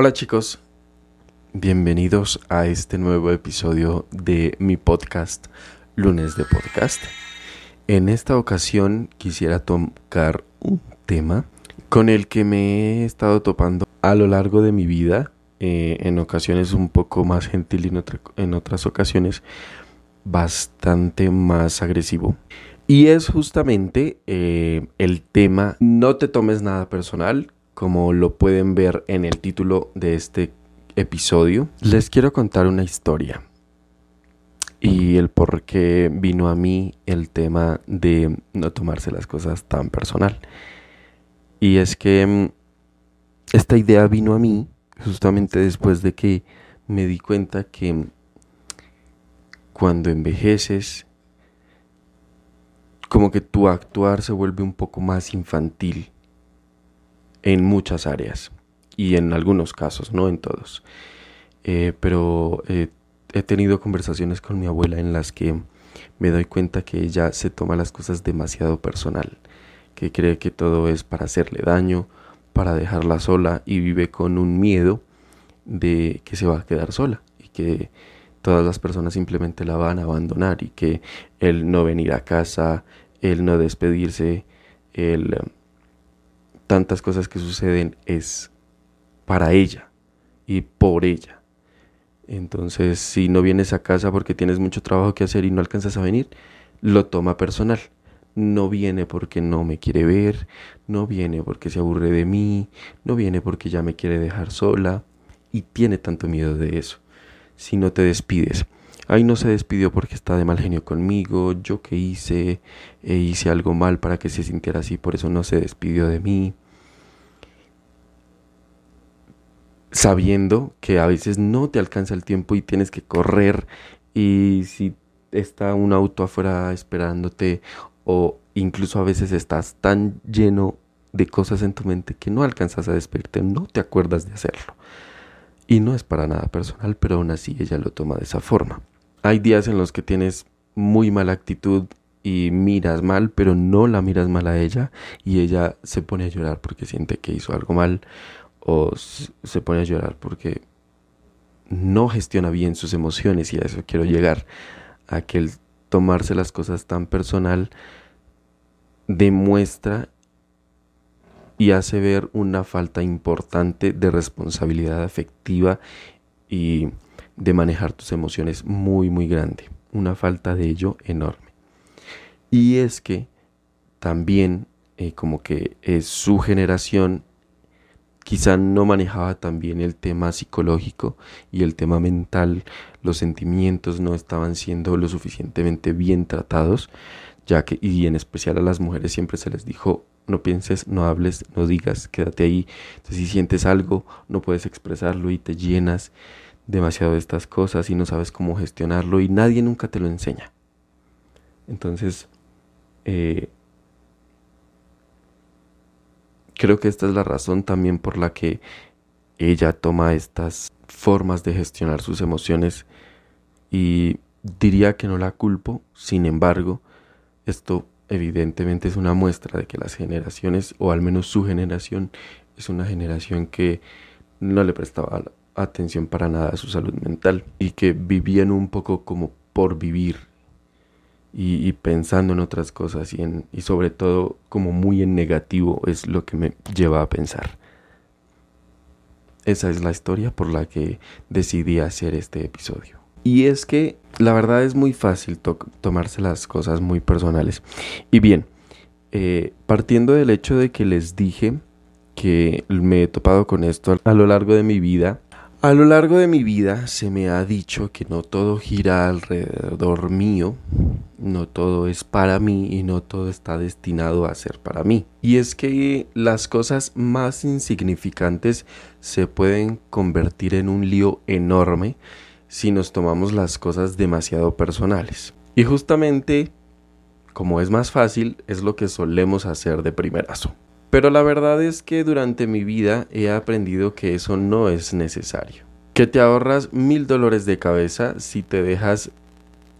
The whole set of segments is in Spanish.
Hola chicos, bienvenidos a este nuevo episodio de mi podcast Lunes de Podcast. En esta ocasión quisiera tocar un tema con el que me he estado topando a lo largo de mi vida, eh, en ocasiones un poco más gentil y en, otras ocasiones bastante más agresivo. Y es justamente eh, el tema no te tomes nada personal, como lo pueden ver en el título de este episodio. Les quiero contar una historia y el por qué vino a mí el tema de no tomarse las cosas tan personal. Y es que mm, esta idea vino a mí justamente después de que me di cuenta que mm, cuando envejeces, como que tu actuar se vuelve un poco más infantil en muchas áreas y en algunos casos, no en todos. Eh, pero eh, he tenido conversaciones con mi abuela en las que me doy cuenta que ella se toma las cosas demasiado personal, que cree que todo es para hacerle daño, para dejarla sola y vive con un miedo de que se va a quedar sola y que todas las personas simplemente la van a abandonar y que el no venir a casa, el no despedirse, el tantas cosas que suceden es para ella y por ella entonces, si no vienes a casa porque tienes mucho trabajo que hacer y no alcanzas a venir, lo toma personal. No viene porque no me quiere ver, no viene porque se aburre de mí, no viene porque ya me quiere dejar sola y tiene tanto miedo de eso. Si no te despides, ay no se despidió porque está de mal genio conmigo, yo que hice, e hice algo mal para que se sintiera así, por eso no se despidió de mí. sabiendo que a veces no te alcanza el tiempo y tienes que correr y si está un auto afuera esperándote o incluso a veces estás tan lleno de cosas en tu mente que no alcanzas a despedirte, no te acuerdas de hacerlo. Y no es para nada personal, pero aún así ella lo toma de esa forma. Hay días en los que tienes muy mala actitud y miras mal, pero no la miras mal a ella y ella se pone a llorar porque siente que hizo algo mal o se pone a llorar porque no gestiona bien sus emociones y a eso quiero llegar, a que el tomarse las cosas tan personal demuestra y hace ver una falta importante de responsabilidad afectiva y de manejar tus emociones muy muy grande, una falta de ello enorme. Y es que también eh, como que es su generación quizá no manejaba también el tema psicológico y el tema mental, los sentimientos no estaban siendo lo suficientemente bien tratados, ya que, y en especial a las mujeres siempre se les dijo, no pienses, no hables, no digas, quédate ahí. Entonces, si sientes algo, no puedes expresarlo y te llenas demasiado de estas cosas y no sabes cómo gestionarlo y nadie nunca te lo enseña. Entonces, eh, Creo que esta es la razón también por la que ella toma estas formas de gestionar sus emociones y diría que no la culpo, sin embargo, esto evidentemente es una muestra de que las generaciones, o al menos su generación, es una generación que no le prestaba atención para nada a su salud mental y que vivían un poco como por vivir y, pensando en otras cosas y, en, y sobre todo como muy en negativo es lo que me lleva a pensar. Esa es la historia por la que decidí hacer este episodio. Y es que la verdad es muy fácil tomarse las cosas muy personales. Y bien, eh, partiendo del hecho de que les dije que me he topado con esto a lo largo de mi vida, a lo largo de mi vida se me ha dicho que no todo gira alrededor mío, no todo es para mí y no todo está destinado a ser para mí. Y es que las cosas más insignificantes se pueden convertir en un lío enorme si nos tomamos las cosas demasiado personales. Y justamente, como es más fácil, es lo que solemos hacer de primerazo. Pero la verdad es que durante mi vida he aprendido que eso no es necesario. Que te ahorras mil dolores de cabeza si te dejas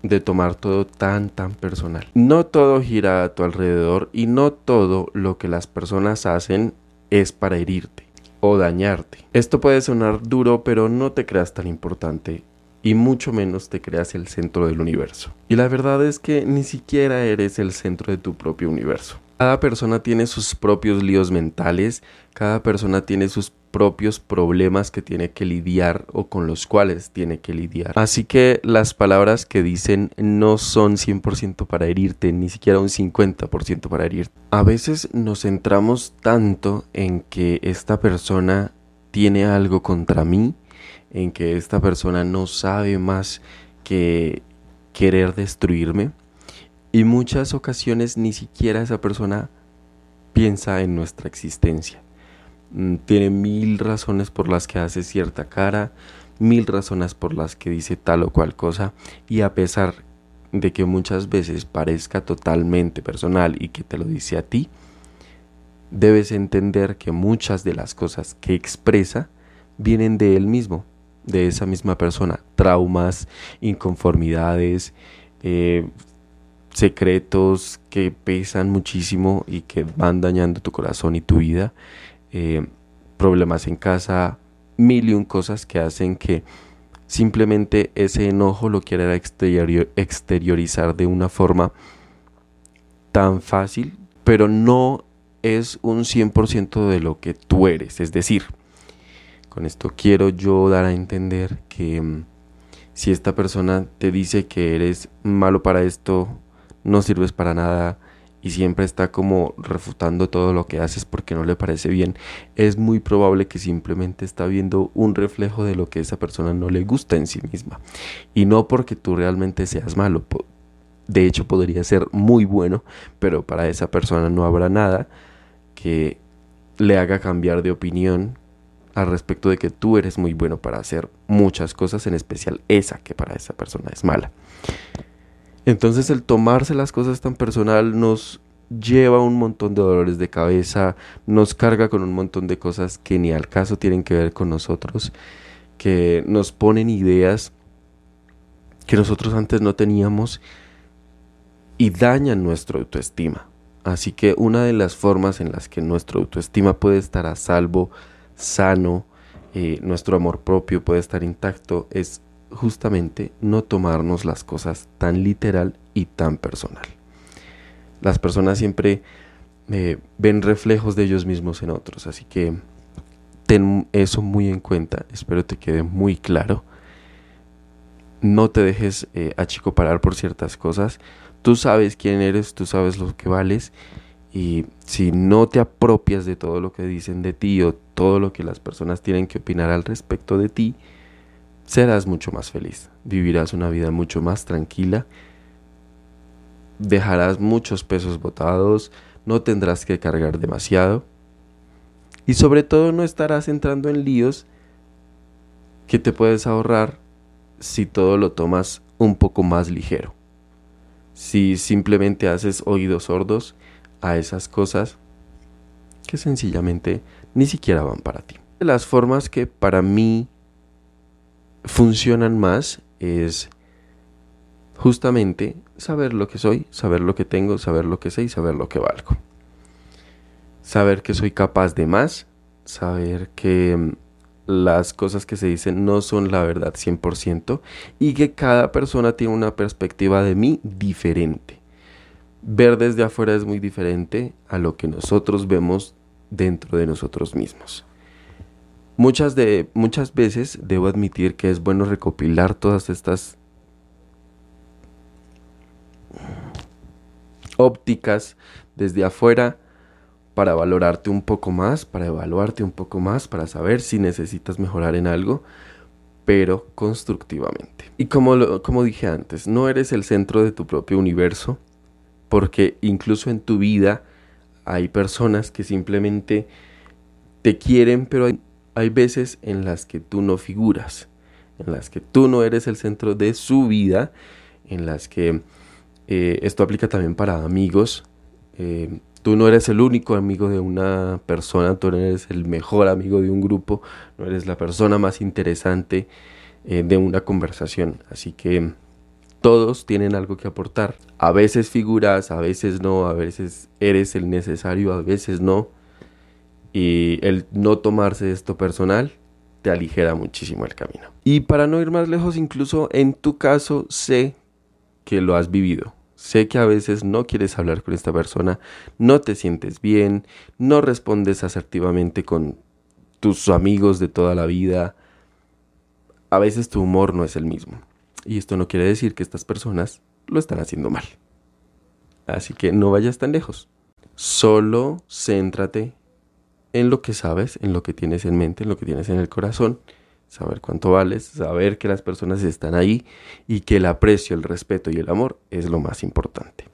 de tomar todo tan tan personal. No todo gira a tu alrededor y no todo lo que las personas hacen es para herirte. o dañarte. Esto puede sonar duro, pero no te creas tan importante y mucho menos te creas el centro del universo. Y la verdad es que ni siquiera eres el centro de tu propio universo. Cada persona tiene sus propios líos mentales, cada persona tiene sus propios problemas que tiene que lidiar o con los cuales tiene que lidiar. Así que las palabras que dicen no son 100% para herirte, ni siquiera un 50% para herirte. A veces nos centramos tanto en que esta persona tiene algo contra mí, en que esta persona no sabe más que querer destruirme y muchas ocasiones ni siquiera esa persona piensa en nuestra existencia. Mm, tiene mil razones por las que hace cierta cara, mil razones por las que dice tal o cual cosa y a pesar de que muchas veces parezca totalmente personal y que te lo dice a ti, debes entender que muchas de las cosas que expresa vienen de él mismo, de esa misma persona, traumas, inconformidades, eh, secretos que pesan muchísimo y que van dañando tu corazón y tu vida, eh, problemas en casa, mil y un cosas que hacen que simplemente ese enojo lo quiera exteriorizar de una forma tan fácil, pero no es un 100% de lo que tú eres. Es decir, con esto quiero yo dar a entender que mm, si esta persona te dice que eres malo para esto, no sirves para nada y siempre está como refutando todo lo que haces porque no le parece bien, es muy probable que simplemente está viendo un reflejo de lo que esa persona no le gusta en sí misma. Y no porque tú realmente seas malo. De hecho, podría ser muy bueno, pero para esa persona no habrá nada que le haga cambiar de opinión al respecto de que tú eres muy bueno para hacer muchas cosas, en especial esa que para esa persona es mala. Entonces el tomarse las cosas tan personal nos lleva un montón de dolores de cabeza, nos carga con un montón de cosas que ni al caso tienen que ver con nosotros, que nos ponen ideas que nosotros antes no teníamos y dañan nuestra autoestima. Así que una de las formas en las que nuestra autoestima puede estar a salvo, sano, eh, nuestro amor propio puede estar intacto es justamente no tomarnos las cosas tan literal y tan personal. Las personas siempre eh, ven reflejos de ellos mismos en otros, así que ten eso muy en cuenta, espero te quede muy claro. No te dejes eh, achicoparar por ciertas cosas. Tú sabes quién eres, tú sabes lo que vales y si no te apropias de todo lo que dicen de ti o todo lo que las personas tienen que opinar al respecto de ti, serás mucho más feliz, vivirás una vida mucho más tranquila, dejarás muchos pesos botados, no tendrás que cargar demasiado y sobre todo no estarás entrando en líos que te puedes ahorrar si todo lo tomas un poco más ligero. Si simplemente haces oídos sordos a esas cosas que sencillamente ni siquiera van para ti. Las formas que para mí funcionan más es justamente saber lo que soy, saber lo que tengo, saber lo que sé y saber lo que valgo. Saber que soy capaz de más, saber que mm, las cosas que se dicen no son la verdad 100% y que cada persona tiene una perspectiva de mí diferente. Ver desde afuera es muy diferente a lo que nosotros vemos dentro de nosotros mismos. Muchas, de, muchas veces debo admitir que es bueno recopilar todas estas ópticas desde afuera para valorarte un poco más, para evaluarte un poco más, para saber si necesitas mejorar en algo, pero constructivamente. Y como, como dije antes, no eres el centro de tu propio universo, porque incluso en tu vida hay personas que simplemente te quieren, pero hay hay veces en las que tú no figuras, en las que tú no eres el centro de su vida, en las que eh, esto aplica también para amigos. Eh, tú no eres el único amigo de una persona, tú no eres el mejor amigo de un grupo, no eres la persona más interesante eh, de una conversación. Así que todos tienen algo que aportar. A veces figuras, a veces no, a veces eres el necesario, a veces no Y el no tomarse esto personal te aligera muchísimo el camino. Y para no ir más lejos, incluso en tu caso sé que lo has vivido. Sé que a veces no quieres hablar con esta persona, no te sientes bien, no respondes asertivamente con tus amigos de toda la vida. A veces tu humor no es el mismo. Y esto no quiere decir que estas personas lo están haciendo mal. Así que no vayas tan lejos. Solo céntrate en lo que sabes, en lo que tienes en mente, en lo que tienes en el corazón, saber cuánto vales, saber que las personas están ahí y que el aprecio, el respeto y el amor es lo más importante.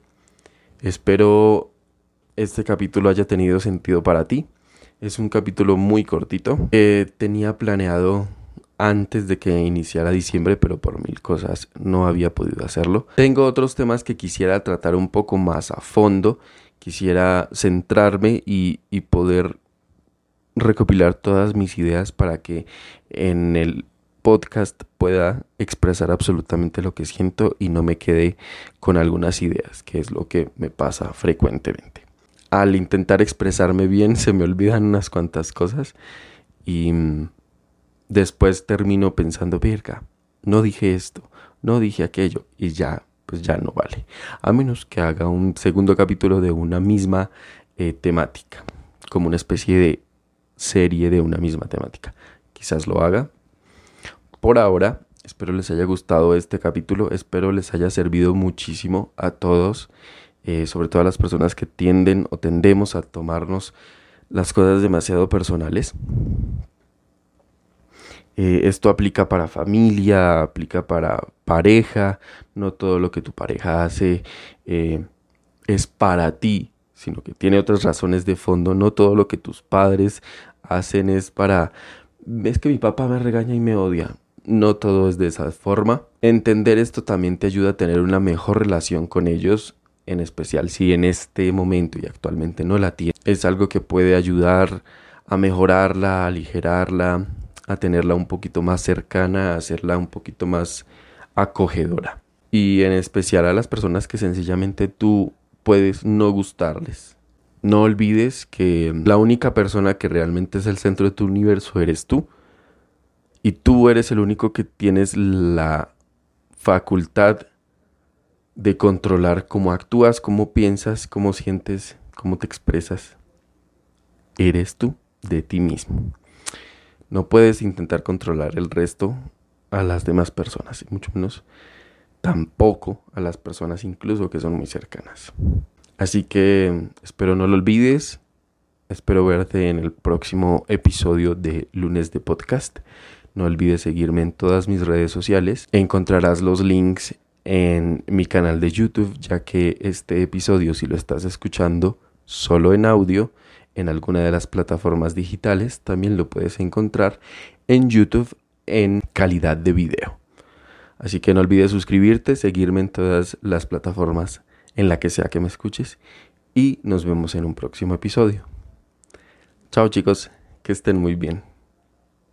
Espero este capítulo haya tenido sentido para ti. Es un capítulo muy cortito. tenía planeado antes de que iniciara diciembre, pero por mil cosas no había podido hacerlo. Tengo otros temas que quisiera tratar un poco más a fondo. Quisiera centrarme y, y poder recopilar todas mis ideas para que en el podcast pueda expresar absolutamente lo que siento y no me quede con algunas ideas, que es lo que me pasa frecuentemente. Al intentar expresarme bien se me olvidan unas cuantas cosas y mm, después termino pensando, verga, no dije esto, no dije aquello y ya, pues ya no vale. A menos que haga un segundo capítulo de una misma eh, temática, como una especie de serie de una misma temática. Quizás lo haga. Por ahora, espero les haya gustado este capítulo, espero les haya servido muchísimo a todos, eh, sobre todo a las personas que tienden o tendemos a tomarnos las cosas demasiado personales. Eh, esto aplica para familia, aplica para pareja, no todo lo que tu pareja hace eh, es para ti, sino que tiene otras razones de fondo. No todo lo que tus padres hacen es para... Es que mi papá me regaña y me odia. No todo es de esa forma. Entender esto también te ayuda a tener una mejor relación con ellos, en especial si en este momento y actualmente no la tienes. Es algo que puede ayudar a mejorarla, a aligerarla, a tenerla un poquito más cercana, a hacerla un poquito más acogedora. Y en especial a las personas que sencillamente tú puedes no gustarles. No olvides que la única persona que realmente es el centro de tu universo eres tú. Y tú eres el único que tienes la facultad de controlar cómo actúas, cómo piensas, cómo sientes, cómo te expresas. Eres tú de ti mismo. No puedes intentar controlar el resto a las demás personas, y mucho menos tampoco a las personas incluso que son muy cercanas. Así que espero no lo olvides. Espero verte en el próximo episodio de lunes de podcast. No olvides seguirme en todas mis redes sociales. Encontrarás los links en mi canal de YouTube, ya que este episodio, si lo estás escuchando solo en audio, en alguna de las plataformas digitales, también lo puedes encontrar en YouTube en calidad de video. Así que no olvides suscribirte, seguirme en todas las plataformas en la que sea que me escuches y nos vemos en un próximo episodio. Chao chicos, que estén muy bien.